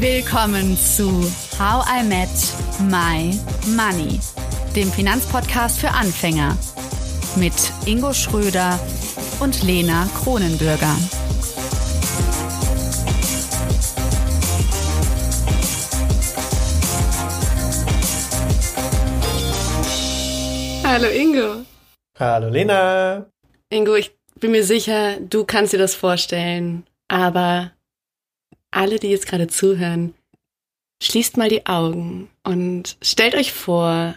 Willkommen zu How I Met My Money, dem Finanzpodcast für Anfänger mit Ingo Schröder und Lena Kronenbürger. Hallo Ingo. Hallo Lena. Ingo, ich bin mir sicher, du kannst dir das vorstellen, aber alle, die jetzt gerade zuhören, schließt mal die Augen und stellt euch vor,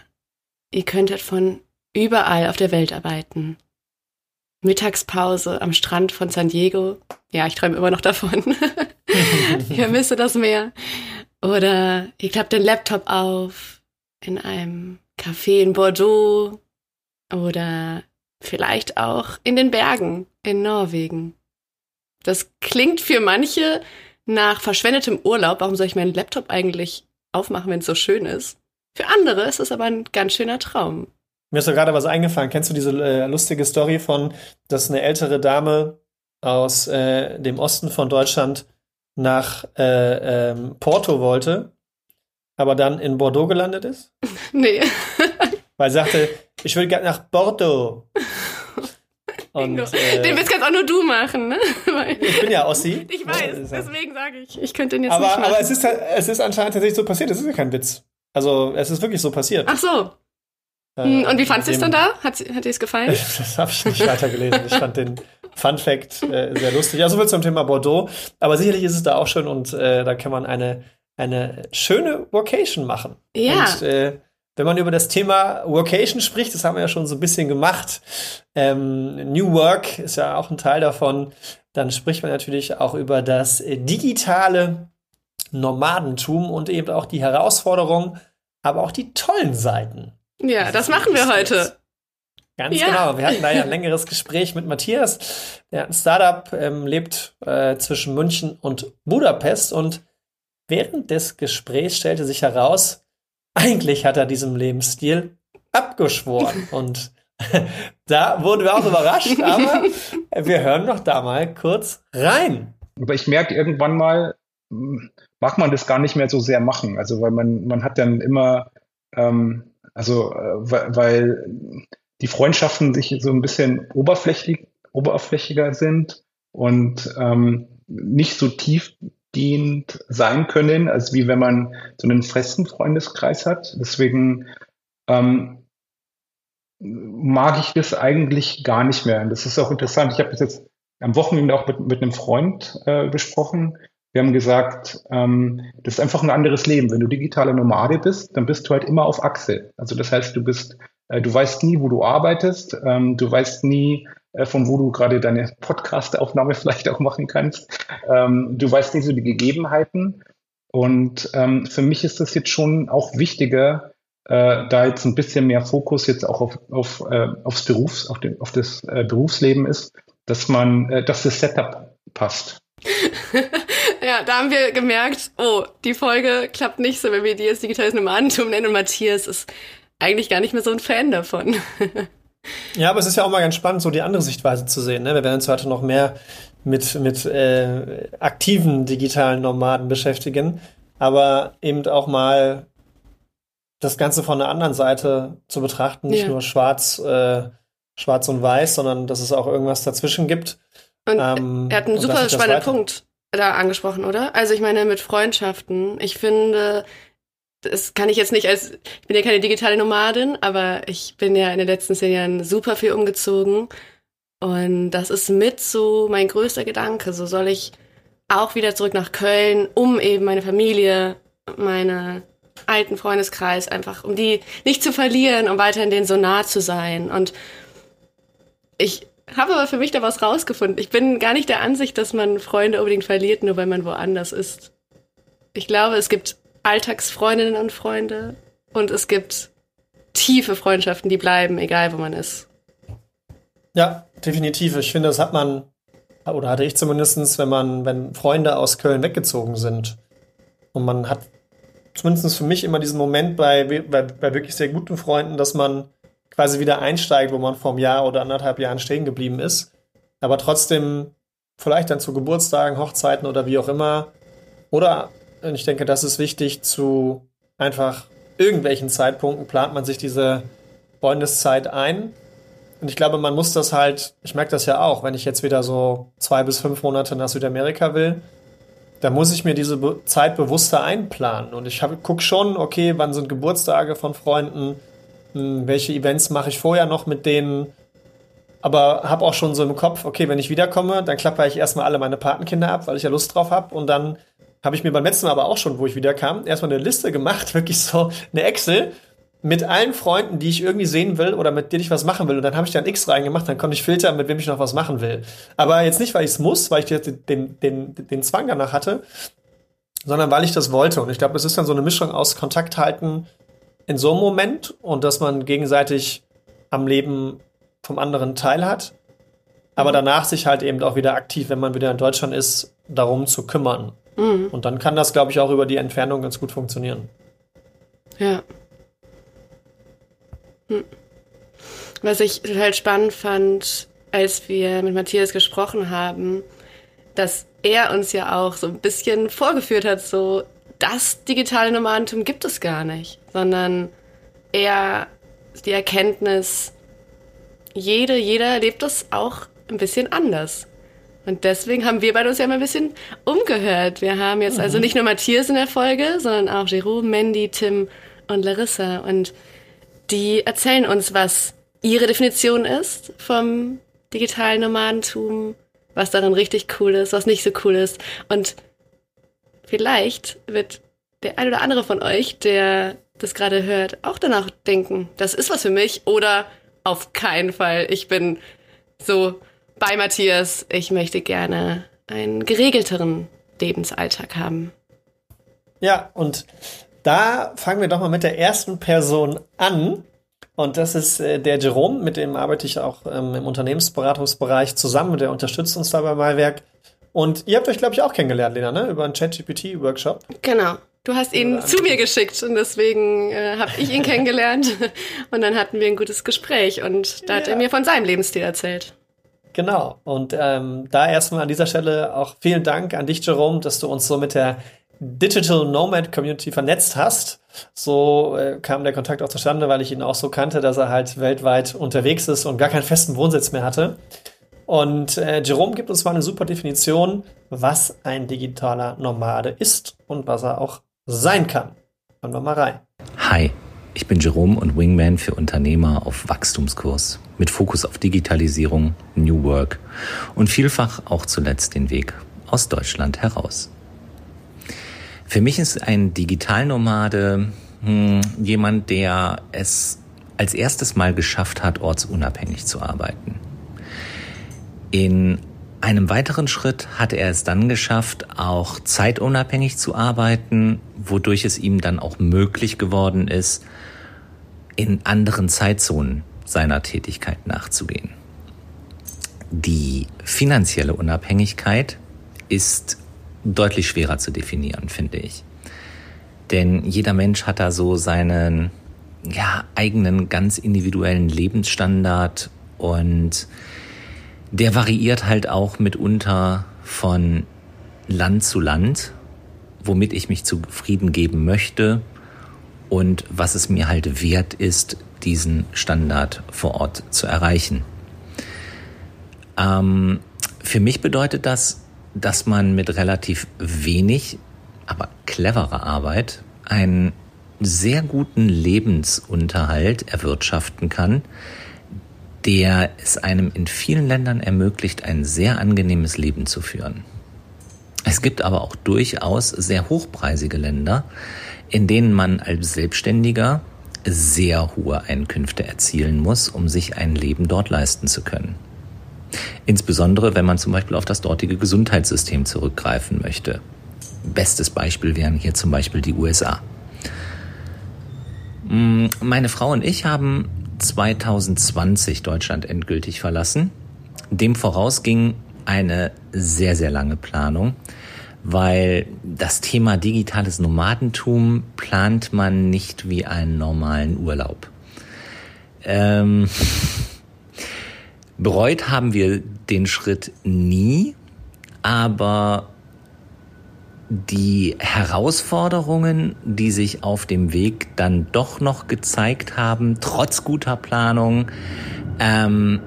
ihr könntet von überall auf der Welt arbeiten. Mittagspause am Strand von San Diego. Ja, ich träume immer noch davon. ich vermisse das Meer. Oder ihr klappt den Laptop auf in einem Café in Bordeaux. Oder vielleicht auch in den Bergen in Norwegen. Das klingt für manche nach verschwendetem Urlaub. Warum soll ich meinen Laptop eigentlich aufmachen, wenn es so schön ist? Für andere ist es aber ein ganz schöner Traum. Mir ist so gerade was eingefallen. Kennst du diese äh, lustige Story von, dass eine ältere Dame aus äh, dem Osten von Deutschland nach äh, ähm, Porto wollte, aber dann in Bordeaux gelandet ist? nee. Weil sie sagte, ich will gerne nach Bordeaux. Und, äh, den Witz kannst auch nur du machen, ne? ich bin ja Ossi. Ich weiß, deswegen sage ich, ich könnte den jetzt aber, nicht machen. Aber es ist, es ist anscheinend tatsächlich so passiert, es ist ja kein Witz. Also, es ist wirklich so passiert. Ach so. Äh, und wie fandest du es dann da? Hat, hat dir es gefallen? das habe ich nicht weitergelesen. Ich fand den Fun Fact äh, sehr lustig. Also viel zum Thema Bordeaux. Aber sicherlich ist es da auch schön und äh, da kann man eine, eine schöne Vocation machen. Ja. Und, äh, wenn man über das Thema Workation spricht, das haben wir ja schon so ein bisschen gemacht, ähm, New Work ist ja auch ein Teil davon, dann spricht man natürlich auch über das digitale Nomadentum und eben auch die Herausforderungen, aber auch die tollen Seiten. Ja, das machen wir heute. Ganz ja. genau. Wir hatten da ja ein längeres Gespräch mit Matthias. Der hat ein Startup, ähm, lebt äh, zwischen München und Budapest und während des Gesprächs stellte sich heraus, eigentlich hat er diesem Lebensstil abgeschworen. Und da wurden wir auch überrascht, aber wir hören noch da mal kurz rein. Aber ich merke irgendwann mal, mag man das gar nicht mehr so sehr machen. Also weil man, man hat dann immer, ähm, also äh, weil die Freundschaften sich so ein bisschen oberflächlich, oberflächiger sind und ähm, nicht so tief tiefgehend sein können, als wie wenn man so einen festen Freundeskreis hat. Deswegen ähm, mag ich das eigentlich gar nicht mehr. Und das ist auch interessant. Ich habe das jetzt am Wochenende auch mit, mit einem Freund äh, besprochen. Wir haben gesagt, ähm, das ist einfach ein anderes Leben. Wenn du digitale Nomade bist, dann bist du halt immer auf Achse. Also das heißt, du bist, äh, du weißt nie, wo du arbeitest, ähm, du weißt nie, von wo du gerade deine Podcast-Aufnahme vielleicht auch machen kannst. Ähm, du weißt nicht so die Gegebenheiten. Und ähm, für mich ist das jetzt schon auch wichtiger, äh, da jetzt ein bisschen mehr Fokus jetzt auch auf, auf, äh, aufs Berufs, auf, den, auf das äh, Berufsleben ist, dass man, äh, dass das Setup passt. ja, da haben wir gemerkt, oh, die Folge klappt nicht so, wenn wir die jetzt digitales Nomadentum nennen und Matthias ist eigentlich gar nicht mehr so ein Fan davon. Ja, aber es ist ja auch mal ganz spannend, so die andere Sichtweise zu sehen. Ne? Wir werden uns heute noch mehr mit, mit äh, aktiven digitalen Nomaden beschäftigen, aber eben auch mal das Ganze von der anderen Seite zu betrachten, nicht ja. nur schwarz, äh, schwarz und weiß, sondern dass es auch irgendwas dazwischen gibt. Und ähm, er hat einen super spannenden Punkt da angesprochen, oder? Also ich meine mit Freundschaften. Ich finde, das kann ich jetzt nicht als, ich bin ja keine digitale Nomadin, aber ich bin ja in den letzten zehn Jahren super viel umgezogen. Und das ist mit so mein größter Gedanke. So soll ich auch wieder zurück nach Köln, um eben meine Familie, meine alten Freundeskreis einfach, um die nicht zu verlieren, um weiterhin denen so nah zu sein. Und ich habe aber für mich da was rausgefunden. Ich bin gar nicht der Ansicht, dass man Freunde unbedingt verliert, nur weil man woanders ist. Ich glaube, es gibt Alltagsfreundinnen und Freunde und es gibt tiefe Freundschaften, die bleiben, egal wo man ist. Ja, definitiv. Ich finde, das hat man, oder hatte ich zumindest, wenn man, wenn Freunde aus Köln weggezogen sind und man hat zumindest für mich immer diesen Moment bei, bei, bei wirklich sehr guten Freunden, dass man quasi wieder einsteigt, wo man vor einem Jahr oder anderthalb Jahren stehen geblieben ist, aber trotzdem vielleicht dann zu Geburtstagen, Hochzeiten oder wie auch immer oder Und ich denke, das ist wichtig zu einfach irgendwelchen Zeitpunkten plant man sich diese Freundeszeit ein. Und ich glaube, man muss das halt, ich merke das ja auch, wenn ich jetzt wieder so zwei bis fünf Monate nach Südamerika will, da muss ich mir diese Zeit bewusster einplanen. Und ich gucke schon, okay, wann sind Geburtstage von Freunden, hm, welche Events mache ich vorher noch mit denen, aber habe auch schon so im Kopf, okay, wenn ich wiederkomme, dann klappe ich erstmal alle meine Patenkinder ab, weil ich ja Lust drauf habe und dann habe ich mir beim letzten Mal aber auch schon, wo ich wiederkam, erstmal eine Liste gemacht, wirklich so eine Excel mit allen Freunden, die ich irgendwie sehen will oder mit denen ich was machen will. Und dann habe ich da ein X reingemacht, dann konnte ich filtern, mit wem ich noch was machen will. Aber jetzt nicht, weil ich es muss, weil ich den, den, den, den Zwang danach hatte, sondern weil ich das wollte. Und ich glaube, es ist dann so eine Mischung aus Kontakt halten in so einem Moment und dass man gegenseitig am Leben vom anderen teilhat. Aber mhm. danach sich halt eben auch wieder aktiv, wenn man wieder in Deutschland ist, darum zu kümmern. Mhm. Und dann kann das, glaube ich, auch über die Entfernung ganz gut funktionieren. Ja. Hm. Was ich total spannend fand, als wir mit Matthias gesprochen haben, dass er uns ja auch so ein bisschen vorgeführt hat, so das digitale Nomadentum gibt es gar nicht, sondern eher die Erkenntnis, jede, jeder lebt das auch ein bisschen anders. Und deswegen haben wir beide uns ja mal ein bisschen umgehört. Wir haben jetzt also mhm. nicht nur Matthias in der Folge, sondern auch Jerome, Mandy, Tim und Larissa. Und die erzählen uns, was ihre Definition ist vom digitalen Nomadentum, was darin richtig cool ist, was nicht so cool ist. Und vielleicht wird der ein oder andere von euch, der das gerade hört, auch danach denken, das ist was für mich oder auf keinen Fall. Ich bin so bei Matthias, ich möchte gerne einen geregelteren Lebensalltag haben. Ja, und da fangen wir doch mal mit der ersten Person an. Und das ist äh, der Jerome, mit dem arbeite ich auch ähm, im Unternehmensberatungsbereich zusammen. Der unterstützt uns da bei Malwerk. Und ihr habt euch, glaube ich, auch kennengelernt, Lena, ne? Über einen ChatGPT-Workshop. Genau. Du hast ihn zu mir geschickt und deswegen äh, habe ich ihn kennengelernt. Und dann hatten wir ein gutes Gespräch und da ja. hat er mir von seinem Lebensstil erzählt. Genau. Und ähm, da erstmal an dieser Stelle auch vielen Dank an dich, Jerome, dass du uns so mit der Digital Nomad Community vernetzt hast. So äh, kam der Kontakt auch zustande, weil ich ihn auch so kannte, dass er halt weltweit unterwegs ist und gar keinen festen Wohnsitz mehr hatte. Und äh, Jerome gibt uns mal eine super Definition, was ein digitaler Nomade ist und was er auch sein kann. Hören wir mal rein. Hi, ich bin Jerome und Wingman für Unternehmer auf Wachstumskurs mit Fokus auf Digitalisierung, New Work und vielfach auch zuletzt den Weg aus Deutschland heraus. Für mich ist ein Digitalnomade hm, jemand, der es als erstes Mal geschafft hat, ortsunabhängig zu arbeiten. In einem weiteren Schritt hat er es dann geschafft, auch zeitunabhängig zu arbeiten, wodurch es ihm dann auch möglich geworden ist, in anderen Zeitzonen seiner Tätigkeit nachzugehen. Die finanzielle Unabhängigkeit ist deutlich schwerer zu definieren, finde ich. Denn jeder Mensch hat da so seinen ja, eigenen ganz individuellen Lebensstandard und der variiert halt auch mitunter von Land zu Land, womit ich mich zufrieden geben möchte und was es mir halt wert ist, diesen Standard vor Ort zu erreichen. Ähm, für mich bedeutet das, dass man mit relativ wenig, aber cleverer Arbeit einen sehr guten Lebensunterhalt erwirtschaften kann, der es einem in vielen Ländern ermöglicht, ein sehr angenehmes Leben zu führen. Es gibt aber auch durchaus sehr hochpreisige Länder, in denen man als Selbstständiger sehr hohe Einkünfte erzielen muss, um sich ein Leben dort leisten zu können. Insbesondere, wenn man zum Beispiel auf das dortige Gesundheitssystem zurückgreifen möchte. Bestes Beispiel wären hier zum Beispiel die USA. Mm, meine Frau und ich haben 2020 Deutschland endgültig verlassen. Dem voraus ging eine sehr, sehr lange Planung, weil das Thema digitales Nomadentum plant man nicht wie einen normalen Urlaub. Ähm, bereut haben wir den Schritt nie, aber die Herausforderungen, die sich auf dem Weg dann doch noch gezeigt haben, trotz guter Planung, ähm,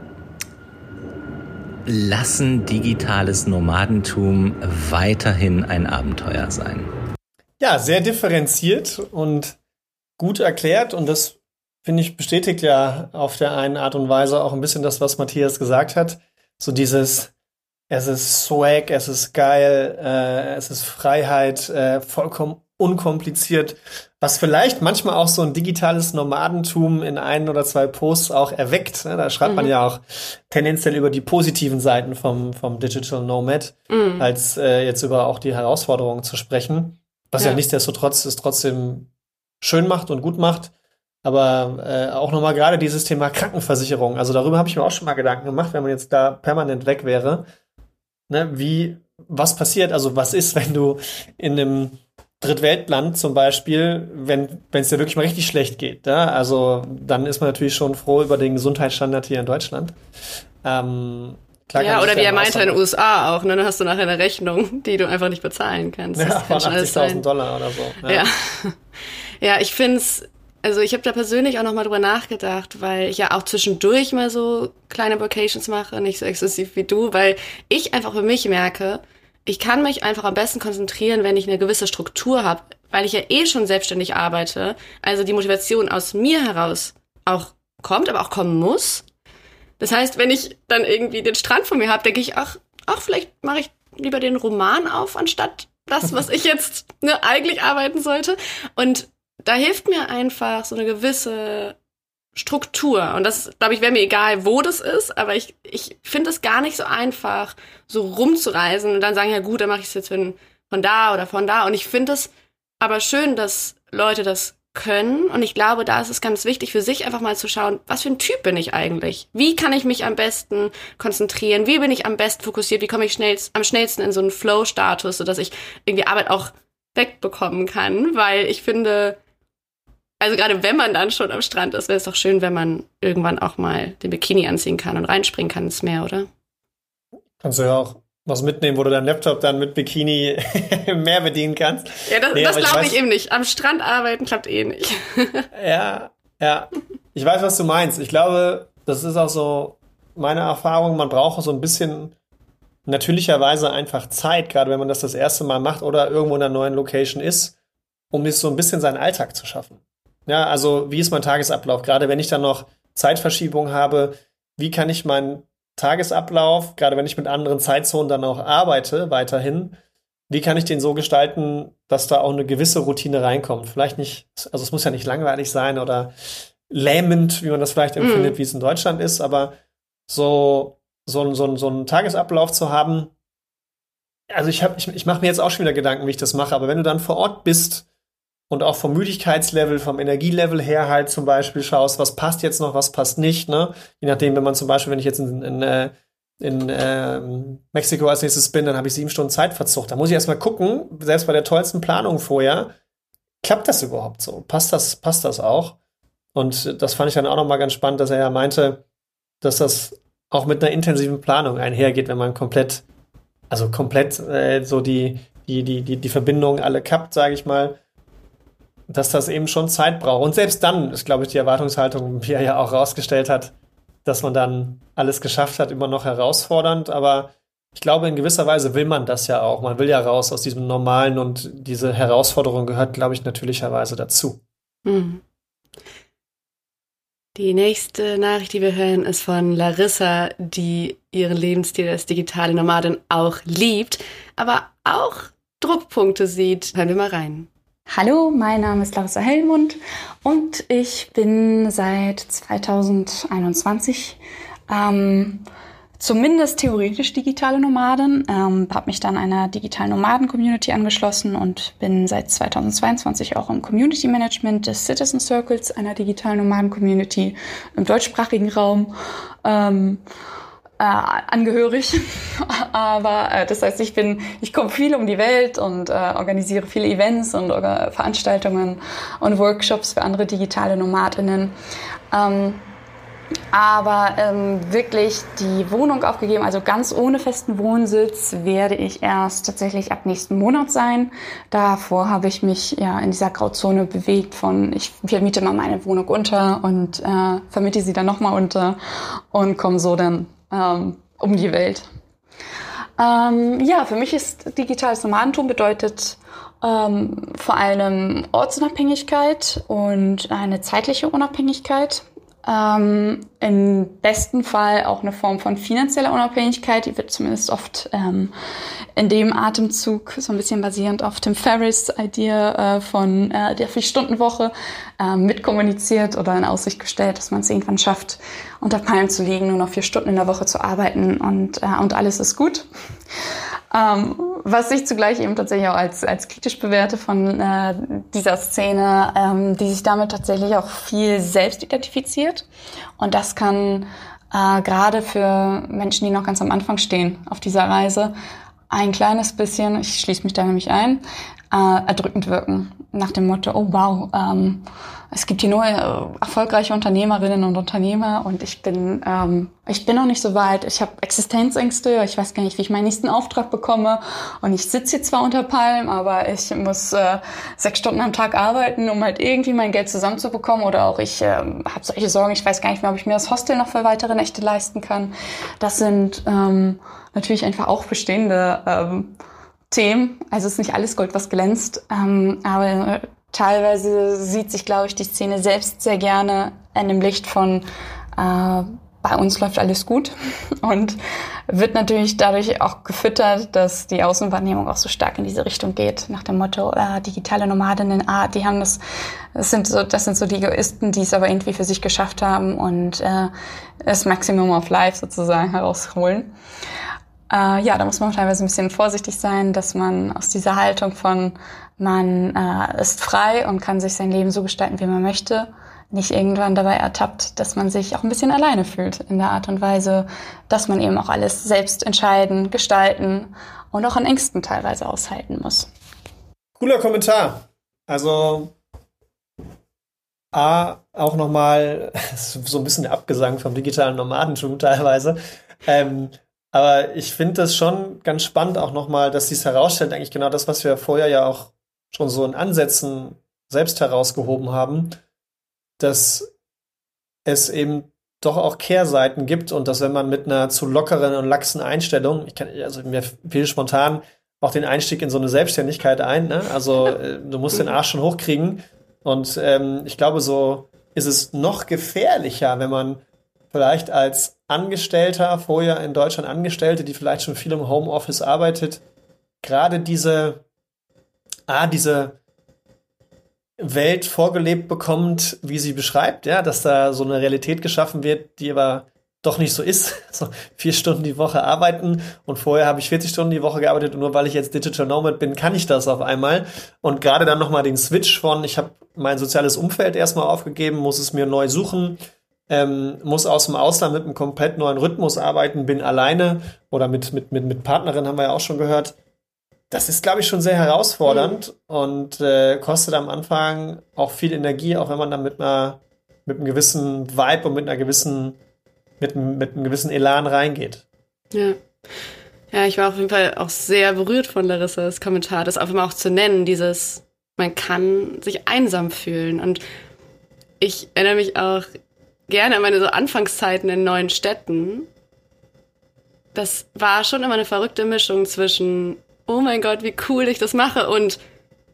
lassen digitales Nomadentum weiterhin ein Abenteuer sein. Ja, sehr differenziert und gut erklärt und das finde ich bestätigt ja auf der einen Art und Weise auch ein bisschen das, was Matthias gesagt hat. So dieses, es ist Swag, es ist geil, äh, es ist Freiheit, äh, vollkommen unkompliziert, was vielleicht manchmal auch so ein digitales Nomadentum in ein oder zwei Posts auch erweckt. Ne? Da schreibt mhm. man ja auch tendenziell über die positiven Seiten vom, vom Digital Nomad, mhm. als äh, jetzt über auch die Herausforderungen zu sprechen. Was ja, ja nichtsdestotrotz es trotzdem schön macht und gut macht. Aber äh, auch nochmal gerade dieses Thema Krankenversicherung. Also darüber habe ich mir auch schon mal Gedanken gemacht, wenn man jetzt da permanent weg wäre. Ne, wie, was passiert? Also was ist, wenn du in einem Drittweltland zum Beispiel, wenn es dir wirklich mal richtig schlecht geht. Ja? Also dann ist man natürlich schon froh über den Gesundheitsstandard hier in Deutschland. Ähm, Klar ja, oder wie er meinte in den USA auch, ne? Dann hast du nachher eine Rechnung, die du einfach nicht bezahlen kannst. Ja, von 80.000 Dollar oder so. Ja, ja. ja ich finde es, also ich habe da persönlich auch nochmal drüber nachgedacht, weil ich ja auch zwischendurch mal so kleine Vacations mache, nicht so exzessiv wie du, weil ich einfach für mich merke, ich kann mich einfach am besten konzentrieren, wenn ich eine gewisse Struktur habe, weil ich ja eh schon selbstständig arbeite. Also die Motivation aus mir heraus auch kommt, aber auch kommen muss. Das heißt, wenn ich dann irgendwie den Strand vor mir habe, denke ich, ach, ach, vielleicht mache ich lieber den Roman auf, anstatt das, was ich jetzt ne, eigentlich arbeiten sollte. Und da hilft mir einfach so eine gewisse Struktur. Und das, glaube ich, wäre mir egal, wo das ist, aber ich, ich finde es gar nicht so einfach, so rumzureisen und dann sagen, ja gut, dann mache ich es jetzt von, von da oder von da. Und ich finde es aber schön, dass Leute das können. Und ich glaube, da ist es ganz wichtig für sich einfach mal zu schauen, was für ein Typ bin ich eigentlich? Wie kann ich mich am besten konzentrieren? Wie bin ich am besten fokussiert? Wie komme ich schnellst, am schnellsten in so einen Flow-Status, sodass ich irgendwie Arbeit auch wegbekommen kann? Weil ich finde, also gerade wenn man dann schon am Strand ist, wäre es doch schön, wenn man irgendwann auch mal den Bikini anziehen kann und reinspringen kann ins Meer, oder? Kannst du ja auch was mitnehmen, wo du deinen Laptop dann mit Bikini im Meer bedienen kannst. Ja, das, nee, das glaube ich, ich eben nicht. Am Strand arbeiten klappt eh nicht. ja, ja. Ich weiß, was du meinst. Ich glaube, das ist auch so meine Erfahrung. Man braucht so ein bisschen natürlicherweise einfach Zeit, gerade wenn man das das erste Mal macht oder irgendwo in einer neuen Location ist, um sich so ein bisschen seinen Alltag zu schaffen. Ja, also wie ist mein Tagesablauf? Gerade wenn ich dann noch Zeitverschiebung habe, wie kann ich meinen Tagesablauf, gerade wenn ich mit anderen Zeitzonen dann auch arbeite, weiterhin, wie kann ich den so gestalten, dass da auch eine gewisse Routine reinkommt? Vielleicht nicht, also es muss ja nicht langweilig sein oder lähmend, wie man das vielleicht empfindet, mm. wie es in Deutschland ist, aber so, so, so, so einen Tagesablauf zu haben, also ich, hab, ich, ich mache mir jetzt auch schon wieder Gedanken, wie ich das mache, aber wenn du dann vor Ort bist und auch vom Müdigkeitslevel, vom Energielevel her halt zum Beispiel schaust, was passt jetzt noch, was passt nicht, ne? Je nachdem, wenn man zum Beispiel, wenn ich jetzt in, in, äh, in äh, Mexiko als nächstes bin, dann habe ich sieben Stunden Zeitverzug. Da muss ich erstmal gucken, selbst bei der tollsten Planung vorher, klappt das überhaupt so? Passt das, passt das auch? Und das fand ich dann auch nochmal ganz spannend, dass er ja meinte, dass das auch mit einer intensiven Planung einhergeht, wenn man komplett, also komplett äh, so die, die, die, die, die Verbindungen alle kappt, sage ich mal dass das eben schon Zeit braucht. Und selbst dann ist, glaube ich, die Erwartungshaltung, wie er ja auch rausgestellt hat, dass man dann alles geschafft hat, immer noch herausfordernd. Aber ich glaube, in gewisser Weise will man das ja auch. Man will ja raus aus diesem Normalen und diese Herausforderung gehört, glaube ich, natürlicherweise dazu. Mhm. Die nächste Nachricht, die wir hören, ist von Larissa, die ihren Lebensstil als digitale Nomadin auch liebt, aber auch Druckpunkte sieht. Hören wir mal rein. Hallo, mein Name ist Larissa Hellmund und ich bin seit 2021 ähm, zumindest theoretisch digitale Nomadin, ähm, habe mich dann einer digitalen Nomaden-Community angeschlossen und bin seit 2022 auch im Community Management des Citizen Circles, einer digitalen Nomaden-Community im deutschsprachigen Raum. Ähm, äh, angehörig. Aber äh, das heißt, ich bin, ich komme viel um die Welt und äh, organisiere viele Events und äh, Veranstaltungen und Workshops für andere digitale Nomadinnen. Ähm, aber ähm, wirklich die Wohnung aufgegeben, also ganz ohne festen Wohnsitz, werde ich erst tatsächlich ab nächsten Monat sein. Davor habe ich mich ja in dieser Grauzone bewegt von ich vermiete mal meine Wohnung unter und äh, vermiete sie dann nochmal unter und komme so dann ähm, um die Welt. Ähm, ja, für mich ist digitales Nomadentum bedeutet ähm, vor allem Ortsunabhängigkeit und eine zeitliche Unabhängigkeit. Ähm, Im besten Fall auch eine Form von finanzieller Unabhängigkeit. Die wird zumindest oft ähm, in dem Atemzug so ein bisschen basierend auf Tim Ferriss Idee äh, von äh, der Vier-Stunden-Woche äh, mitkommuniziert oder in Aussicht gestellt, dass man es irgendwann schafft, unter Palmen zu liegen, nur noch vier Stunden in der Woche zu arbeiten und, äh, und alles ist gut. Ähm, was ich zugleich eben tatsächlich auch als, als kritisch bewerte von äh, dieser Szene, ähm, die sich damit tatsächlich auch viel selbst identifiziert. Und das kann äh, gerade für Menschen, die noch ganz am Anfang stehen auf dieser Reise, ein kleines bisschen, ich schließe mich da nämlich ein, äh, erdrückend wirken. Nach dem Motto, oh wow, ähm, es gibt hier nur äh, erfolgreiche Unternehmerinnen und Unternehmer und ich bin, ähm, ich bin noch nicht so weit. Ich habe Existenzängste, ich weiß gar nicht, wie ich meinen nächsten Auftrag bekomme und ich sitze hier zwar unter Palm, aber ich muss äh, sechs Stunden am Tag arbeiten, um halt irgendwie mein Geld zusammenzubekommen oder auch ich äh, habe solche Sorgen, ich weiß gar nicht mehr, ob ich mir das Hostel noch für weitere Nächte leisten kann. Das sind ähm, natürlich einfach auch bestehende ähm, Themen. Also es ist nicht alles Gold, was glänzt, ähm, aber teilweise sieht sich, glaube ich, die Szene selbst sehr gerne in dem Licht von äh, bei uns läuft alles gut und wird natürlich dadurch auch gefüttert, dass die Außenwahrnehmung auch so stark in diese Richtung geht, nach dem Motto äh, digitale Nomadinnen, ah, die haben das, das sind so, das sind so die Egoisten, die es aber irgendwie für sich geschafft haben und äh, das Maximum of Life sozusagen herausholen. Äh, ja, da muss man teilweise ein bisschen vorsichtig sein, dass man aus dieser Haltung von man äh, ist frei und kann sich sein Leben so gestalten, wie man möchte, nicht irgendwann dabei ertappt, dass man sich auch ein bisschen alleine fühlt in der Art und Weise, dass man eben auch alles selbst entscheiden, gestalten und auch an Ängsten teilweise aushalten muss. Cooler Kommentar. Also A, auch nochmal so ein bisschen Abgesang vom digitalen Nomadentum teilweise. Ähm, aber ich finde das schon ganz spannend auch nochmal, dass dies herausstellt, eigentlich genau das, was wir vorher ja auch schon so in Ansätzen selbst herausgehoben haben, dass es eben doch auch Kehrseiten gibt und dass wenn man mit einer zu lockeren und laxen Einstellung, ich kann, also mir fiel spontan auch den Einstieg in so eine Selbstständigkeit ein, ne? Also äh, du musst den Arsch schon hochkriegen und ähm, ich glaube, so ist es noch gefährlicher, wenn man vielleicht als Angestellter, vorher in Deutschland Angestellte, die vielleicht schon viel im Homeoffice arbeitet, gerade diese, ah, diese Welt vorgelebt bekommt, wie sie beschreibt, ja, dass da so eine Realität geschaffen wird, die aber doch nicht so ist. So vier Stunden die Woche arbeiten und vorher habe ich 40 Stunden die Woche gearbeitet und nur weil ich jetzt Digital Nomad bin, kann ich das auf einmal. Und gerade dann nochmal den Switch von, ich habe mein soziales Umfeld erstmal aufgegeben, muss es mir neu suchen, ähm, muss aus dem Ausland mit einem komplett neuen Rhythmus arbeiten, bin alleine oder mit, mit, mit, mit Partnerin, haben wir ja auch schon gehört. Das ist, glaube ich, schon sehr herausfordernd mhm. und äh, kostet am Anfang auch viel Energie, auch wenn man dann mit einer mit einem gewissen Vibe und mit einer gewissen mit, mit einem gewissen Elan reingeht. Ja. Ja, ich war auf jeden Fall auch sehr berührt von Larissas Kommentar, das auf einmal auch zu nennen, dieses, man kann sich einsam fühlen. Und ich erinnere mich auch gerne meine so Anfangszeiten in neuen Städten. Das war schon immer eine verrückte Mischung zwischen, oh mein Gott, wie cool ich das mache und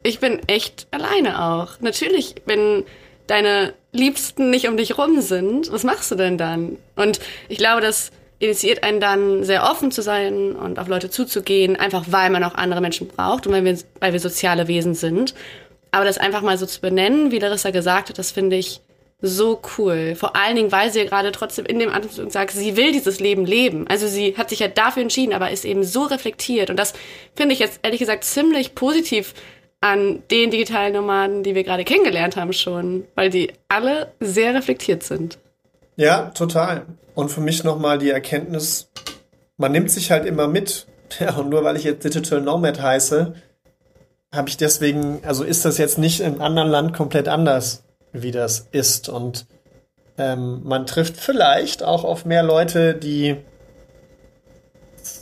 ich bin echt alleine auch. Natürlich, wenn deine Liebsten nicht um dich rum sind, was machst du denn dann? Und ich glaube, das initiiert einen dann sehr offen zu sein und auf Leute zuzugehen, einfach weil man auch andere Menschen braucht und weil wir, weil wir soziale Wesen sind. Aber das einfach mal so zu benennen, wie Larissa gesagt hat, das finde ich so cool. Vor allen Dingen, weil sie ja gerade trotzdem in dem Atemzug sagt, sie will dieses Leben leben. Also sie hat sich ja dafür entschieden, aber ist eben so reflektiert. Und das finde ich jetzt ehrlich gesagt ziemlich positiv an den digitalen Nomaden, die wir gerade kennengelernt haben schon, weil die alle sehr reflektiert sind. Ja, total. Und für mich nochmal die Erkenntnis, man nimmt sich halt immer mit. Ja, und nur weil ich jetzt Digital Nomad heiße, habe ich deswegen, also ist das jetzt nicht im anderen Land komplett anders wie das ist. Und Ähm, man trifft vielleicht auch auf mehr Leute, die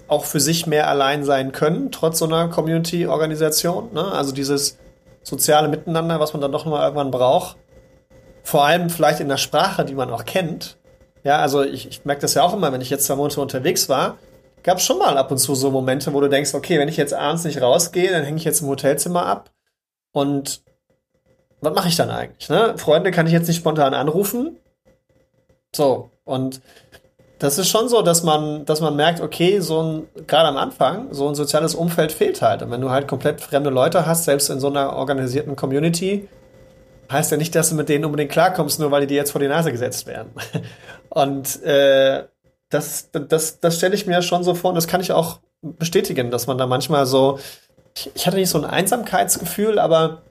auch für sich mehr allein sein können, trotz so einer Community-Organisation. Ne? Also dieses soziale Miteinander, was man dann doch mal irgendwann braucht. Vor allem vielleicht in der Sprache, die man auch kennt. Ja, also ich, ich merke das ja auch immer, wenn ich jetzt zwei Monate unterwegs war, gab es schon mal ab und zu so Momente, wo du denkst, okay, wenn ich jetzt abends nicht rausgehe, dann hänge ich jetzt im Hotelzimmer ab und was mache ich dann eigentlich? Ne? Freunde kann ich jetzt nicht spontan anrufen. So, und das ist schon so, dass man, dass man merkt, okay, so ein, gerade am Anfang, so ein soziales Umfeld fehlt halt. Und wenn du halt komplett fremde Leute hast, selbst in so einer organisierten Community, heißt ja nicht, dass du mit denen unbedingt klarkommst, nur weil die dir jetzt vor die Nase gesetzt werden. Und äh, das, das, das stelle ich mir schon so vor und das kann ich auch bestätigen, dass man da manchmal so, ich, ich hatte nicht so ein Einsamkeitsgefühl, aber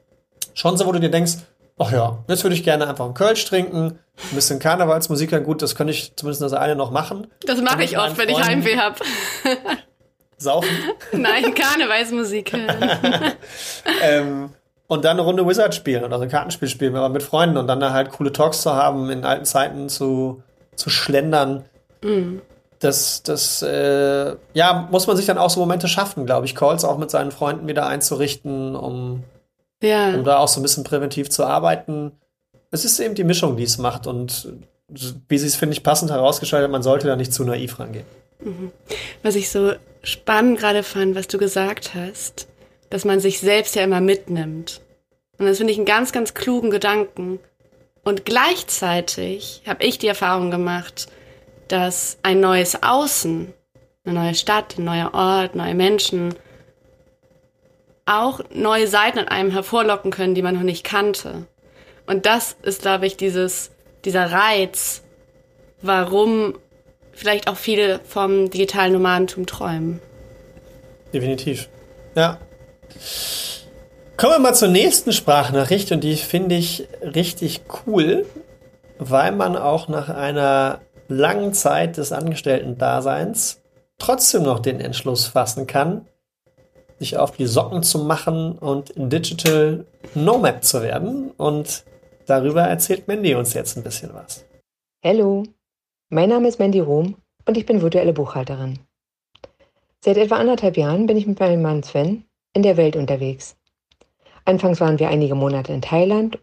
schon so, wo du dir denkst, ach ja, jetzt würde ich gerne einfach einen Kölsch trinken, ein bisschen Karnevalsmusik, ja gut, das könnte ich zumindest das eine noch machen. Das mache ich oft, wenn ich Heimweh habe. Saufen? Nein, Karnevalsmusik hören. ähm, und dann eine Runde Wizard spielen oder so ein Kartenspiel spielen, aber mit Freunden und dann da halt coole Talks zu haben, in alten Zeiten zu, zu schlendern. Mhm. Das, das, äh, ja, muss man sich dann auch so Momente schaffen, glaube ich, Calls auch mit seinen Freunden wieder einzurichten, um, ja. um da auch so ein bisschen präventiv zu arbeiten. Es ist eben die Mischung, die es macht und wie sie es, finde ich, passend herausgestellt man sollte da nicht zu naiv rangehen. Mhm. Was ich so spannend gerade fand, was du gesagt hast, dass man sich selbst ja immer mitnimmt. Und das finde ich einen ganz, ganz klugen Gedanken. Und gleichzeitig habe ich die Erfahrung gemacht, dass ein neues Außen, eine neue Stadt, ein neuer Ort, neue Menschen auch neue Seiten an einem hervorlocken können, die man noch nicht kannte. Und das ist, glaube ich, dieses, dieser Reiz, warum vielleicht auch viele vom digitalen Nomadentum träumen. Definitiv. Ja. Kommen wir mal zur nächsten Sprachnachricht und die finde ich richtig cool, weil man auch nach einer langen Zeit des Angestellten-Daseins trotzdem noch den Entschluss fassen kann, sich auf die Socken zu machen und Digital Nomad zu werden. Und darüber erzählt Mandy uns jetzt ein bisschen was. Hallo, mein Name ist Mandy Rom und ich bin virtuelle Buchhalterin. Seit etwa anderthalb Jahren bin ich mit meinem Mann Sven in der Welt unterwegs. Anfangs waren wir einige Monate in Thailand,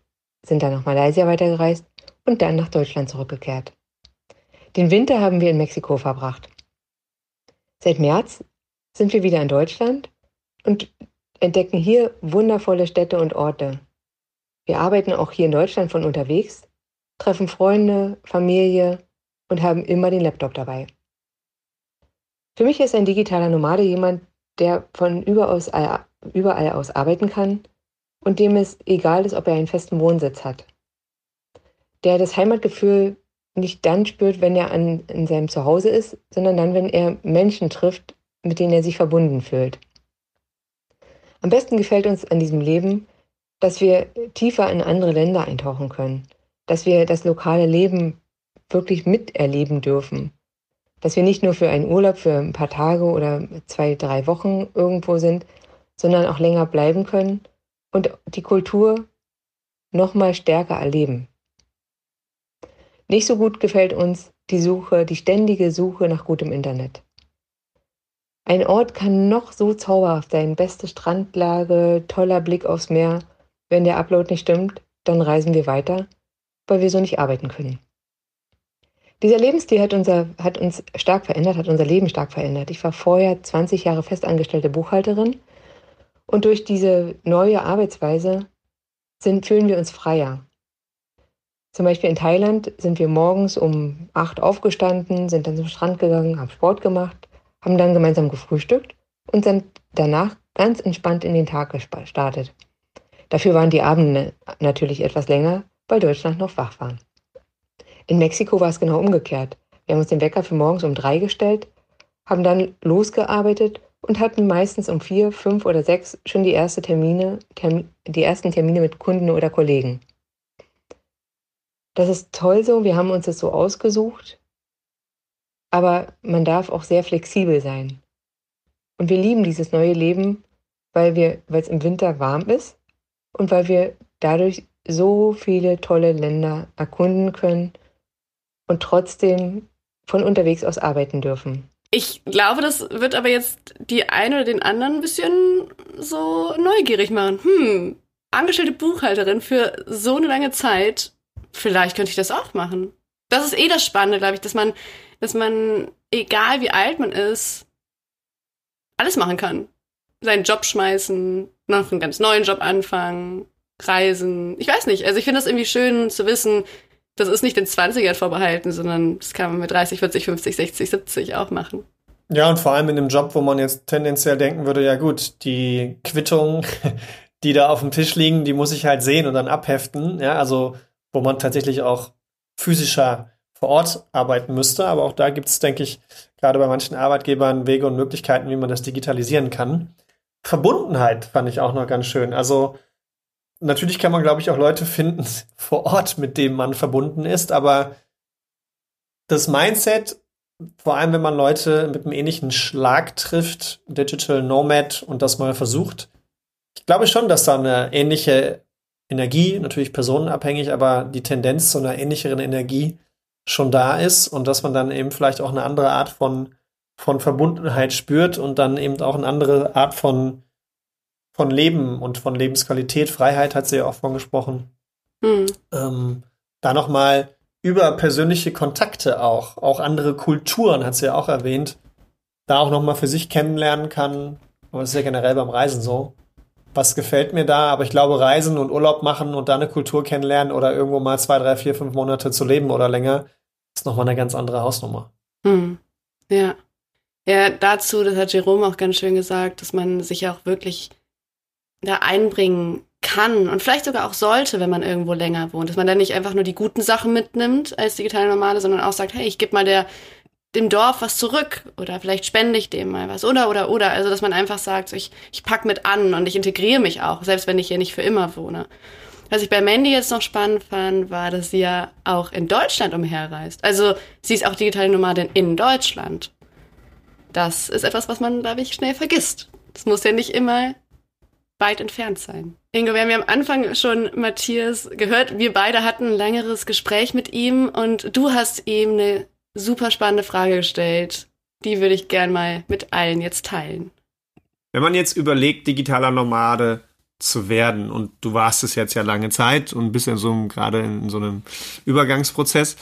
sind dann nach Malaysia weitergereist und dann nach Deutschland zurückgekehrt. Den Winter haben wir in Mexiko verbracht. Seit März sind wir wieder in Deutschland und entdecken hier wundervolle Städte und Orte. Wir arbeiten auch hier in Deutschland von unterwegs, treffen Freunde, Familie und haben immer den Laptop dabei. Für mich ist ein digitaler Nomade jemand, der von überaus, überall aus arbeiten kann und dem es egal ist, ob er einen festen Wohnsitz hat. Der das Heimatgefühl nicht dann spürt, wenn er an, in seinem Zuhause ist, sondern dann, wenn er Menschen trifft, mit denen er sich verbunden fühlt. Am besten gefällt uns an diesem Leben, dass wir tiefer in andere Länder eintauchen können, dass wir das lokale Leben wirklich miterleben dürfen, dass wir nicht nur für einen Urlaub für ein paar Tage oder zwei, drei Wochen irgendwo sind, sondern auch länger bleiben können und die Kultur noch mal stärker erleben. Nicht so gut gefällt uns die Suche, die ständige Suche nach gutem Internet. Ein Ort kann noch so zauberhaft sein, beste Strandlage, toller Blick aufs Meer. Wenn der Upload nicht stimmt, dann reisen wir weiter, weil wir so nicht arbeiten können. Dieser Lebensstil hat, unser, hat uns stark verändert, hat unser Leben stark verändert. Ich war vorher 20 Jahre festangestellte Buchhalterin und durch diese neue Arbeitsweise sind, fühlen wir uns freier. Zum Beispiel in Thailand sind wir morgens um 8 aufgestanden, sind dann zum Strand gegangen, haben Sport gemacht, haben dann gemeinsam gefrühstückt und sind danach ganz entspannt in den Tag gestartet. Dafür waren die Abende natürlich etwas länger, weil Deutschland noch wach war. In Mexiko war es genau umgekehrt. Wir haben uns den Wecker für morgens um drei gestellt, haben dann losgearbeitet und hatten meistens um vier, fünf oder sechs schon die, erste Termine, Term, die ersten Termine mit Kunden oder Kollegen. Das ist toll so, wir haben uns das so ausgesucht, aber man darf auch sehr flexibel sein. Und wir lieben dieses neue Leben, weil es im Winter warm ist und weil wir dadurch so viele tolle Länder erkunden können und trotzdem von unterwegs aus arbeiten dürfen. Ich glaube, das wird aber jetzt die eine oder den anderen ein bisschen so neugierig machen. Hm, angestellte Buchhalterin für so eine lange Zeit, vielleicht könnte ich das auch machen. Das ist eh das Spannende, glaube ich, dass man, dass man, egal wie alt man ist, alles machen kann. Seinen Job schmeißen, noch einen ganz neuen Job anfangen, reisen. Ich weiß nicht. Also ich finde das irgendwie schön zu wissen, das ist nicht den 20ern vorbehalten, sondern das kann man mit 30, 40, 50, 60, 70 auch machen. Ja, und vor allem in einem Job, wo man jetzt tendenziell denken würde, ja gut, die Quittung, die da auf dem Tisch liegen, die muss ich halt sehen und dann abheften. Ja, also wo man tatsächlich auch physischer vor Ort arbeiten müsste. Aber auch da gibt es, denke ich, gerade bei manchen Arbeitgebern Wege und Möglichkeiten, wie man das digitalisieren kann. Verbundenheit fand ich auch noch ganz schön. Also natürlich kann man, glaube ich, auch Leute finden vor Ort, mit denen man verbunden ist, aber das Mindset, vor allem wenn man Leute mit einem ähnlichen Schlag trifft, Digital Nomad und das mal versucht, ich glaube schon, dass da eine ähnliche Energie, natürlich personenabhängig, aber die Tendenz zu einer ähnlicheren Energie schon da ist und dass man dann eben vielleicht auch eine andere Art von, von Verbundenheit spürt und dann eben auch eine andere Art von von Leben und von Lebensqualität, Freiheit hat sie ja auch von gesprochen. Mhm. Ähm, da nochmal über persönliche Kontakte auch, auch andere Kulturen hat sie ja auch erwähnt, da auch nochmal für sich kennenlernen kann. Aber das ist ja generell beim Reisen so. Was gefällt mir da? Aber ich glaube, Reisen und Urlaub machen und da eine Kultur kennenlernen oder irgendwo mal zwei, drei, vier, fünf Monate zu leben oder länger, ist nochmal eine ganz andere Hausnummer. Hm. Ja. Ja, dazu, das hat Jerome auch ganz schön gesagt, dass man sich auch wirklich da einbringen kann und vielleicht sogar auch sollte, wenn man irgendwo länger wohnt, dass man dann nicht einfach nur die guten Sachen mitnimmt als digitale Nomade, sondern auch sagt, hey, ich gebe mal der dem Dorf was zurück oder vielleicht spende ich dem mal was oder oder oder also dass man einfach sagt, ich ich pack mit an und ich integriere mich auch, selbst wenn ich hier nicht für immer wohne. Was ich bei Mandy jetzt noch spannend fand, war, dass sie ja auch in Deutschland umherreist. Also sie ist auch digitale Nomadin in Deutschland. Das ist etwas, was man, glaube ich, schnell vergisst. Es muss ja nicht immer weit entfernt sein. Ingo, wir haben ja am Anfang schon Matthias gehört. Wir beide hatten ein längeres Gespräch mit ihm und du hast ihm eine super spannende Frage gestellt. Die würde ich gern mal mit allen jetzt teilen. Wenn man jetzt überlegt, digitaler Nomade zu werden und du warst es jetzt ja lange Zeit und bist in so gerade in so einem Übergangsprozess.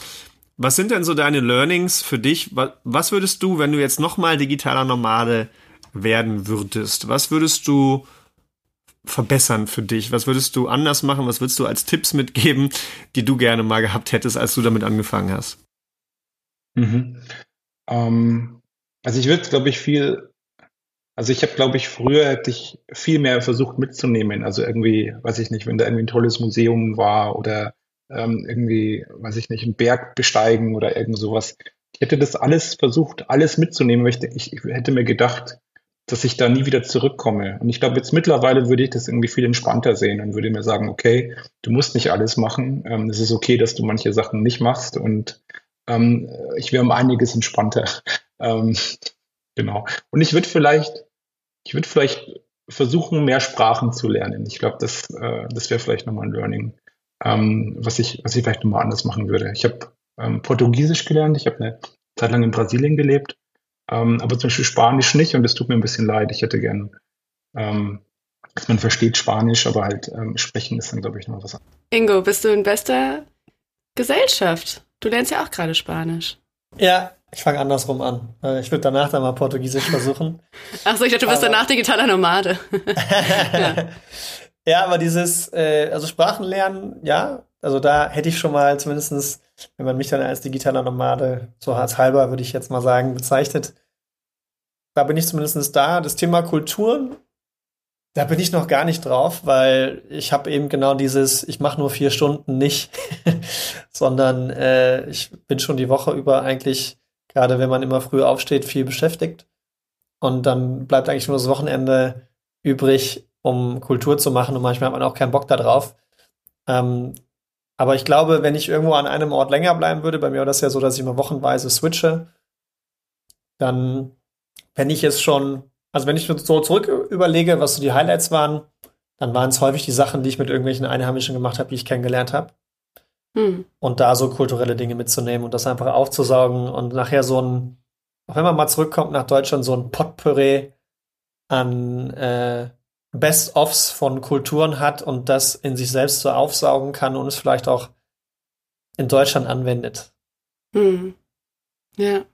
Was sind denn so deine Learnings für dich? Was würdest du, wenn du jetzt nochmal digitaler Nomade werden würdest? Was würdest du verbessern für dich? Was würdest du anders machen? Was würdest du als Tipps mitgeben, die du gerne mal gehabt hättest, als du damit angefangen hast? Mhm. Ähm, also ich würde, glaube ich, viel, also ich habe, glaube ich, früher hätte ich viel mehr versucht mitzunehmen. Also irgendwie, weiß ich nicht, wenn da irgendwie ein tolles Museum war oder ähm, irgendwie, weiß ich nicht, einen Berg besteigen oder irgend sowas. Ich hätte das alles versucht, alles mitzunehmen, weil ich, ich hätte mir gedacht, dass ich da nie wieder zurückkomme. Und ich glaube, jetzt mittlerweile würde ich das irgendwie viel entspannter sehen und würde mir sagen, okay, du musst nicht alles machen. Ähm, es ist okay, dass du manche Sachen nicht machst und ähm, ich wäre um einiges entspannter. Ähm, genau. Und ich würde vielleicht, ich würde vielleicht versuchen, mehr Sprachen zu lernen. Ich glaube, das, äh, das wäre vielleicht nochmal ein Learning, ähm, was ich, was ich vielleicht nochmal anders machen würde. Ich habe ähm, Portugiesisch gelernt. Ich habe eine Zeit lang in Brasilien gelebt ähm, aber zum Beispiel Spanisch nicht und es tut mir ein bisschen leid. Ich hätte gern, ähm, dass man versteht Spanisch, aber halt ähm, sprechen ist dann, glaube ich, noch was anderes. Ingo, bist du in bester Gesellschaft? Du lernst ja auch gerade Spanisch. Ja, ich fange andersrum an. Ich würde danach dann mal Portugiesisch versuchen. Achso, ich dachte, du bist aber danach digitaler Nomade. ja. ja. aber dieses, äh, also Sprachen lernen, ja, also da hätte ich schon mal zumindestens, wenn man mich dann als digitaler Nomade so als halber, würde ich jetzt mal sagen, bezeichnet, da bin ich zumindest da. Das Thema Kulturen, da bin ich noch gar nicht drauf, weil ich habe eben genau dieses, ich mache nur vier Stunden nicht, sondern äh, ich bin schon die Woche über eigentlich, gerade wenn man immer früh aufsteht, viel beschäftigt. Und dann bleibt eigentlich nur das Wochenende übrig, um Kultur zu machen und manchmal hat man auch keinen Bock darauf. Ähm, aber ich glaube, wenn ich irgendwo an einem Ort länger bleiben würde, bei mir war das ja so, dass ich immer wochenweise switche, dann wenn ich es schon, also wenn ich so zurück überlege, was so die Highlights waren, dann waren es häufig die Sachen, die ich mit irgendwelchen Einheimischen gemacht habe, die ich kennengelernt habe. hm. und da so kulturelle Dinge mitzunehmen und das einfach aufzusaugen und nachher so ein, auch wenn man mal zurückkommt nach Deutschland, so ein Potpourri an äh, Best-ofs von Kulturen hat und das in sich selbst so aufsaugen kann und es vielleicht auch in Deutschland anwendet. Hm. Ja.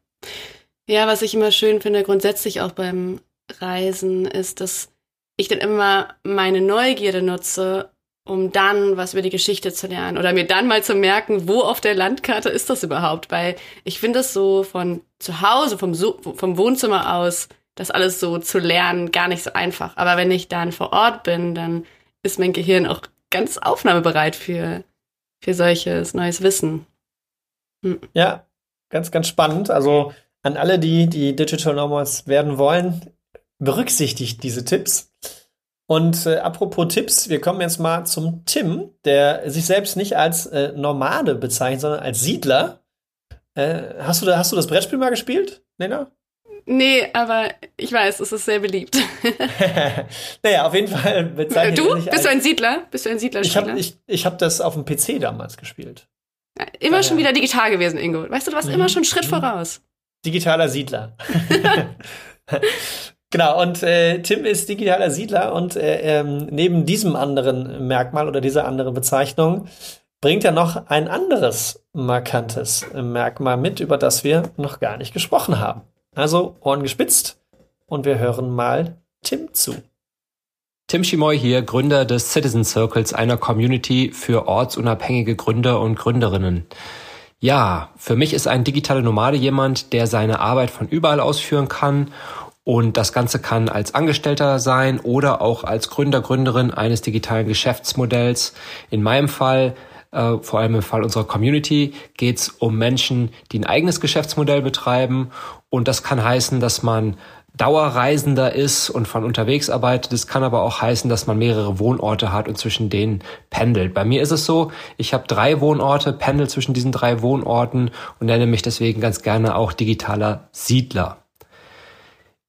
Ja, was ich immer schön finde, grundsätzlich auch beim Reisen, ist, dass ich dann immer meine Neugierde nutze, um dann was über die Geschichte zu lernen oder mir dann mal zu merken, wo auf der Landkarte ist das überhaupt, weil ich finde es so von zu Hause, vom, vom Wohnzimmer aus, das alles so zu lernen, gar nicht so einfach. Aber wenn ich dann vor Ort bin, dann ist mein Gehirn auch ganz aufnahmebereit für, für solches neues Wissen. Hm. Ja, ganz, ganz spannend. Also an alle, die, die Digital Nomads werden wollen, berücksichtigt diese Tipps. Und äh, apropos Tipps, wir kommen jetzt mal zum Tim, der sich selbst nicht als äh, Nomade bezeichnet, sondern als Siedler. Äh, hast, du da, hast du das Brettspiel mal gespielt, Lena? Nee, aber ich weiß, es ist sehr beliebt. naja, auf jeden Fall bezeichnet Du? Bist du ein Siedler? Bist du ein Siedler? Ich habe ich, ich hab das auf dem PC damals gespielt. Ja, immer ja, schon wieder digital gewesen, Ingo. Weißt du, du warst mhm. immer schon einen Schritt mhm. voraus. Digitaler Siedler. Genau, und äh, Tim ist digitaler Siedler und äh, ähm, neben diesem anderen Merkmal oder dieser anderen Bezeichnung bringt er noch ein anderes markantes Merkmal mit, über das wir noch gar nicht gesprochen haben. Also Ohren gespitzt und wir hören mal Tim zu. Tim Schimoy hier, Gründer des Citizen Circles, einer Community für ortsunabhängige Gründer und Gründerinnen. Ja, für mich ist ein digitaler Nomade jemand, der seine Arbeit von überall ausführen kann und das Ganze kann als Angestellter sein oder auch als Gründer, Gründerin eines digitalen Geschäftsmodells. In meinem Fall, äh, vor allem im Fall unserer Community, geht es um Menschen, die ein eigenes Geschäftsmodell betreiben. Und das kann heißen, dass man Dauerreisender ist und von unterwegs arbeitet. Das kann aber auch heißen, dass man mehrere Wohnorte hat und zwischen denen pendelt. Bei mir ist es so, ich habe drei Wohnorte, pendel zwischen diesen drei Wohnorten und nenne mich deswegen ganz gerne auch digitaler Siedler.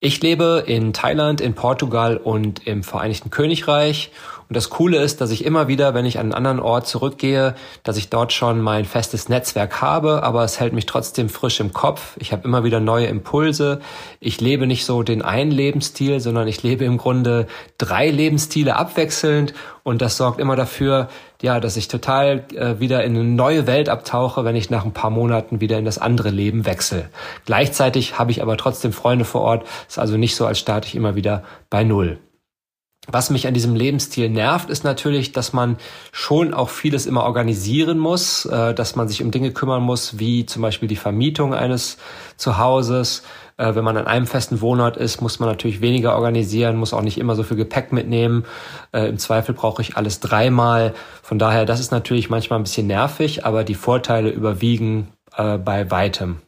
Ich lebe in Thailand, in Portugal und im Vereinigten Königreich. Und das Coole ist, dass ich immer wieder, wenn ich an einen anderen Ort zurückgehe, dass ich dort schon mein festes Netzwerk habe, aber es hält mich trotzdem frisch im Kopf. Ich habe immer wieder neue Impulse. Ich lebe nicht so den einen Lebensstil, sondern ich lebe im Grunde drei Lebensstile abwechselnd. Und das sorgt immer dafür, ja, dass ich total äh, wieder in eine neue Welt abtauche, wenn ich nach ein paar Monaten wieder in das andere Leben wechsle. Gleichzeitig habe ich aber trotzdem Freunde vor Ort. Ist also nicht so, als starte ich immer wieder bei Null. Was mich an diesem Lebensstil nervt, ist natürlich, dass man schon auch vieles immer organisieren muss, äh, dass man sich um Dinge kümmern muss, wie zum Beispiel die Vermietung eines Zuhauses, äh, wenn man an einem festen Wohnort ist, muss man natürlich weniger organisieren, muss auch nicht immer so viel Gepäck mitnehmen. Äh, Im Zweifel brauche ich alles dreimal. Von daher, das ist natürlich manchmal ein bisschen nervig, aber die Vorteile überwiegen bei weitem.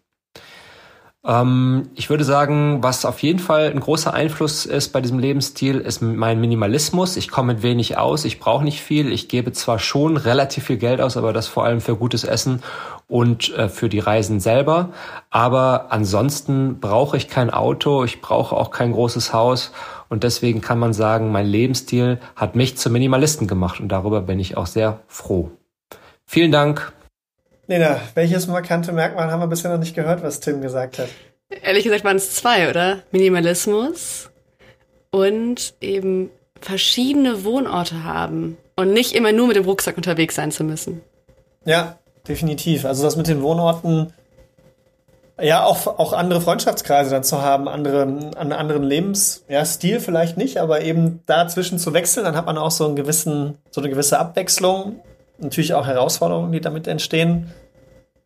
Ähm, ich würde sagen, was auf jeden Fall ein großer Einfluss ist bei diesem Lebensstil, ist mein Minimalismus. Ich komme mit wenig aus, ich brauche nicht viel. Ich gebe zwar schon relativ viel Geld aus, aber das vor allem für gutes Essen und äh, für die Reisen selber. Aber ansonsten brauche ich kein Auto, ich brauche auch kein großes Haus und deswegen kann man sagen, mein Lebensstil hat mich zum Minimalisten gemacht und darüber bin ich auch sehr froh. Vielen Dank. Lena, welches markante Merkmal haben wir bisher noch nicht gehört, was Tim gesagt hat? Ehrlich gesagt waren es zwei, oder? Minimalismus und eben verschiedene Wohnorte haben und nicht immer nur mit dem Rucksack unterwegs sein zu müssen. Ja, definitiv. Also das mit den Wohnorten, ja, auch, auch andere Freundschaftskreise dann zu haben, andere, einen anderen Lebensstil ja, vielleicht nicht, aber eben dazwischen zu wechseln, dann hat man auch so einen gewissen, so eine gewisse Abwechslung. Natürlich auch Herausforderungen, die damit entstehen.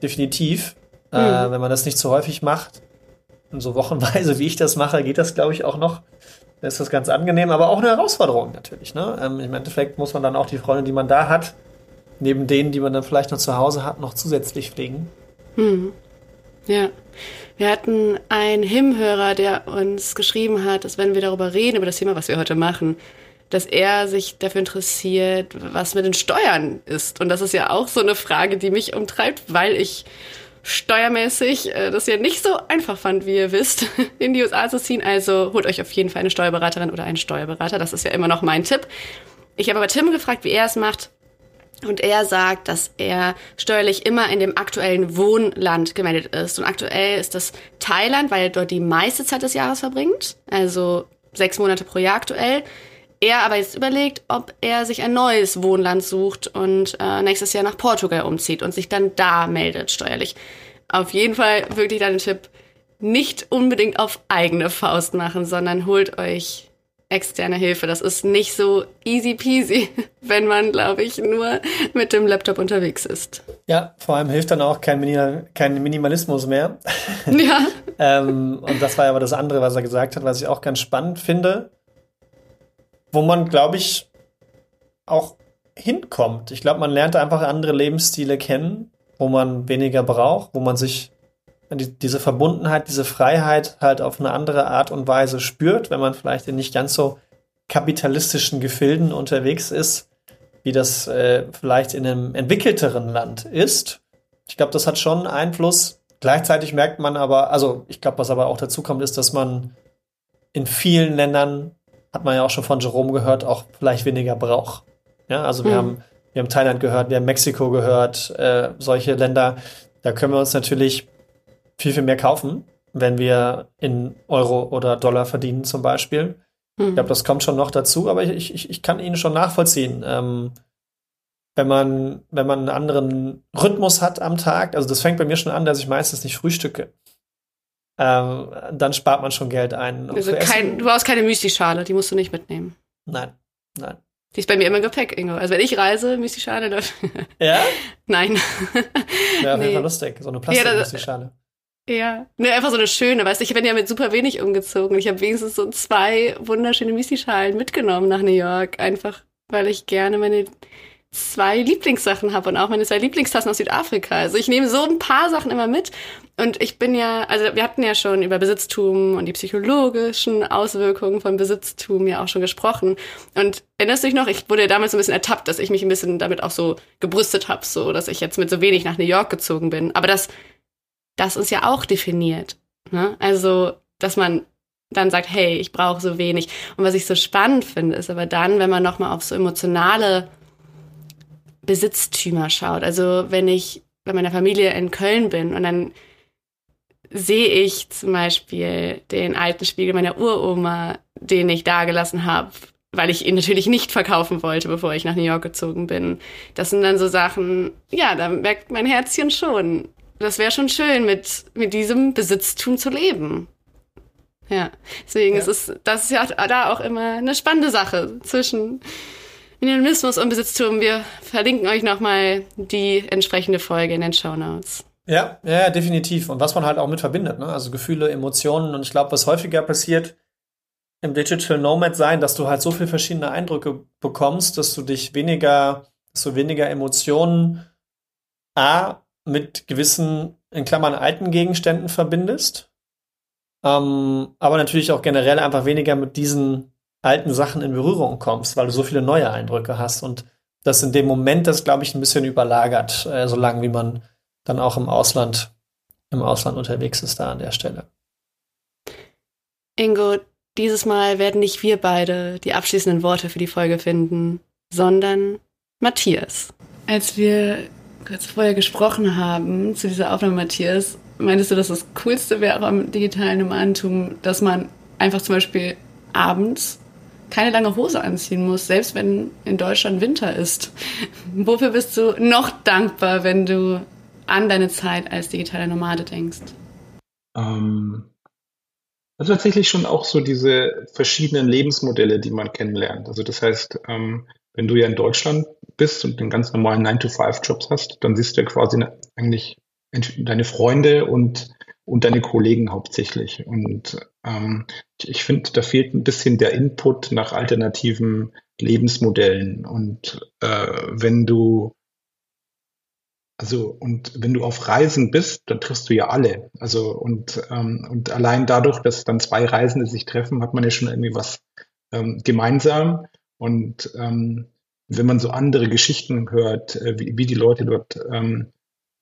Definitiv. Mhm. Äh, wenn man das nicht zu häufig macht, und so wochenweise, wie ich das mache, geht das, glaube ich, auch noch. Dann ist das ganz angenehm, aber auch eine Herausforderung natürlich. Ne? Ähm, Im Endeffekt muss man dann auch die Freunde, die man da hat, neben denen, die man dann vielleicht noch zu Hause hat, noch zusätzlich pflegen. Hm. Ja. Wir hatten einen Hymnhörer, der uns geschrieben hat, dass wenn wir darüber reden, über das Thema, was wir heute machen, dass er sich dafür interessiert, was mit den Steuern ist. Und das ist ja auch so eine Frage, die mich umtreibt, weil ich steuermäßig äh, das ja nicht so einfach fand, wie ihr wisst, in die USA zu ziehen. Also holt euch auf jeden Fall eine Steuerberaterin oder einen Steuerberater. Das ist ja immer noch mein Tipp. Ich habe aber Tim gefragt, wie er es macht Und er sagt, dass er steuerlich immer in dem aktuellen Wohnland gemeldet ist. Und aktuell ist das Thailand, weil er dort die meiste Zeit des Jahres verbringt. Also sechs Monate pro Jahr aktuell. Er aber jetzt überlegt, ob er sich ein neues Wohnland sucht und äh, nächstes Jahr nach Portugal umzieht und sich dann da meldet steuerlich. Auf jeden Fall wirklich deinen Tipp, nicht unbedingt auf eigene Faust machen, sondern holt euch externe Hilfe. Das ist nicht so easy peasy, wenn man, glaube ich, nur mit dem Laptop unterwegs ist. Ja, vor allem hilft dann auch kein, Minimal kein Minimalismus mehr. Ja. ähm, und das war aber das andere, was er gesagt hat, was ich auch ganz spannend finde, wo man, glaube ich, auch hinkommt. Ich glaube, man lernt einfach andere Lebensstile kennen, wo man weniger braucht, wo man sich die, diese Verbundenheit, diese Freiheit halt auf eine andere Art und Weise spürt, wenn man vielleicht in nicht ganz so kapitalistischen Gefilden unterwegs ist, wie das äh, vielleicht in einem entwickelteren Land ist. Ich glaube, das hat schon Einfluss. Gleichzeitig merkt man aber, also ich glaube, was aber auch dazu kommt, ist, dass man in vielen Ländern, hat man ja auch schon von Jerome gehört, auch vielleicht weniger braucht. Ja, also wir mhm. haben wir haben Thailand gehört, wir haben Mexiko gehört, äh, solche Länder. Da können wir uns natürlich viel, viel mehr kaufen, wenn wir in Euro oder Dollar verdienen zum Beispiel. Mhm. Ich glaube, das kommt schon noch dazu, aber ich, ich, ich kann ihn schon nachvollziehen. Ähm, wenn man, wenn man einen anderen Rhythmus hat am Tag, also das fängt bei mir schon an, dass ich meistens nicht frühstücke. Ähm, dann spart man schon Geld ein. Also kein, du brauchst keine Müsli-Schale, die musst du nicht mitnehmen. Nein, nein. Die ist bei mir immer im Gepäck, Ingo. Also wenn ich reise, Müsli-Schale. Ja? Nein. Wäre auf jeden Fall lustig, so eine Plastik-Müsli-Schale. Ja, ne, einfach so eine schöne, weißt du, ich bin ja mit super wenig umgezogen. Ich habe wenigstens so zwei wunderschöne Müsli-Schalen mitgenommen nach New York, einfach weil ich gerne meine zwei Lieblingssachen habe und auch meine zwei Lieblingstassen aus Südafrika. Also ich nehme so ein paar Sachen immer mit und ich bin ja, also wir hatten ja schon über Besitztum und die psychologischen Auswirkungen von Besitztum ja auch schon gesprochen. Und erinnerst du dich noch, ich wurde damals so ein bisschen ertappt, dass ich mich ein bisschen damit auch so gebrüstet habe, so dass ich jetzt mit so wenig nach New York gezogen bin. Aber das das ist ja auch definiert. Ne? Also, dass man dann sagt, hey, ich brauche so wenig. Und was ich so spannend finde, ist aber dann, wenn man nochmal auf so emotionale Besitztümer schaut. Also wenn ich bei meiner Familie in Köln bin und dann sehe ich zum Beispiel den alten Spiegel meiner Uroma, den ich da gelassen habe, weil ich ihn natürlich nicht verkaufen wollte, bevor ich nach New York gezogen bin. Das sind dann so Sachen, ja, da merkt mein Herzchen schon, das wäre schon schön, mit, mit diesem Besitztum zu leben. Ja, deswegen ja. ist es, das ist ja da auch immer eine spannende Sache zwischen Minimalismus und Besitztum. Wir verlinken euch nochmal die entsprechende Folge in den Show Notes. Ja, ja, definitiv. Und was man halt auch mit verbindet, ne? Also Gefühle, Emotionen. Und ich glaube, was häufiger passiert im Digital Nomad sein, dass du halt so viele verschiedene Eindrücke bekommst, dass du dich weniger, dass du weniger Emotionen A mit gewissen, in Klammern, alten Gegenständen verbindest. Ähm, aber natürlich auch generell einfach weniger mit diesen alten Sachen in Berührung kommst, weil du so viele neue Eindrücke hast und das in dem Moment das, glaube ich, ein bisschen überlagert, äh, solange wie man dann auch im Ausland, im Ausland unterwegs ist da an der Stelle. Ingo, dieses Mal werden nicht wir beide die abschließenden Worte für die Folge finden, sondern Matthias. Als wir kurz vorher gesprochen haben zu dieser Aufnahme, Matthias, meintest du, dass das Coolste wäre am digitalen Nomadentum, dass man einfach zum Beispiel abends keine lange Hose anziehen muss, selbst wenn in Deutschland Winter ist. Wofür bist du noch dankbar, wenn du an deine Zeit als digitaler Nomade denkst? Ähm, also tatsächlich schon auch so diese verschiedenen Lebensmodelle, die man kennenlernt. Also das heißt, ähm, wenn du ja in Deutschland bist und den ganz normalen 9-to-5-Jobs hast, dann siehst du ja quasi eigentlich deine Freunde und, und deine Kollegen hauptsächlich. Und ähm, ich finde, da fehlt ein bisschen der Input nach alternativen Lebensmodellen. Und äh, wenn du also und wenn du auf Reisen bist, dann triffst du ja alle. Also und ähm, und allein dadurch, dass dann zwei Reisende sich treffen, hat man ja schon irgendwie was ähm, gemeinsam. Und ähm, wenn man so andere Geschichten hört, äh, wie, wie, die Leute dort, ähm,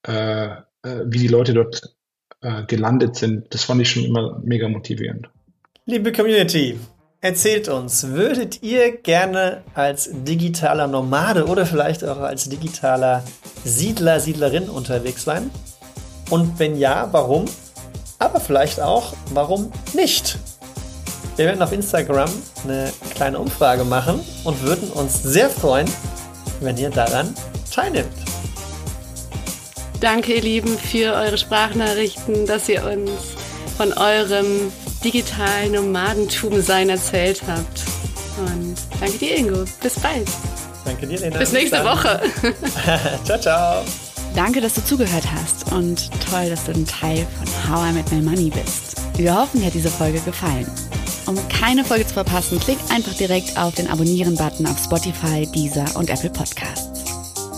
äh, äh, wie die Leute dort äh, gelandet sind, das fand ich schon immer mega motivierend. Liebe Community, Erzählt uns, würdet ihr gerne als digitaler Nomade oder vielleicht auch als digitaler Siedler, Siedlerin unterwegs sein? Und wenn ja, warum? Aber vielleicht auch, warum nicht? Wir werden auf Instagram eine kleine Umfrage machen und würden uns sehr freuen, wenn ihr daran teilnimmt. Danke, ihr Lieben, für eure Sprachnachrichten, dass ihr uns von eurem digitalen Nomadentum sein erzählt habt. Und danke dir, Ingo. Bis bald. Danke dir, Lena. Bis nächste Bis Woche. ciao, ciao. Danke, dass du zugehört hast und toll, dass du ein Teil von How I Met My Money bist. Wir hoffen, dir hat diese Folge gefallen. Um keine Folge zu verpassen, klick einfach direkt auf den Abonnieren-Button auf Spotify, Deezer und Apple Podcasts.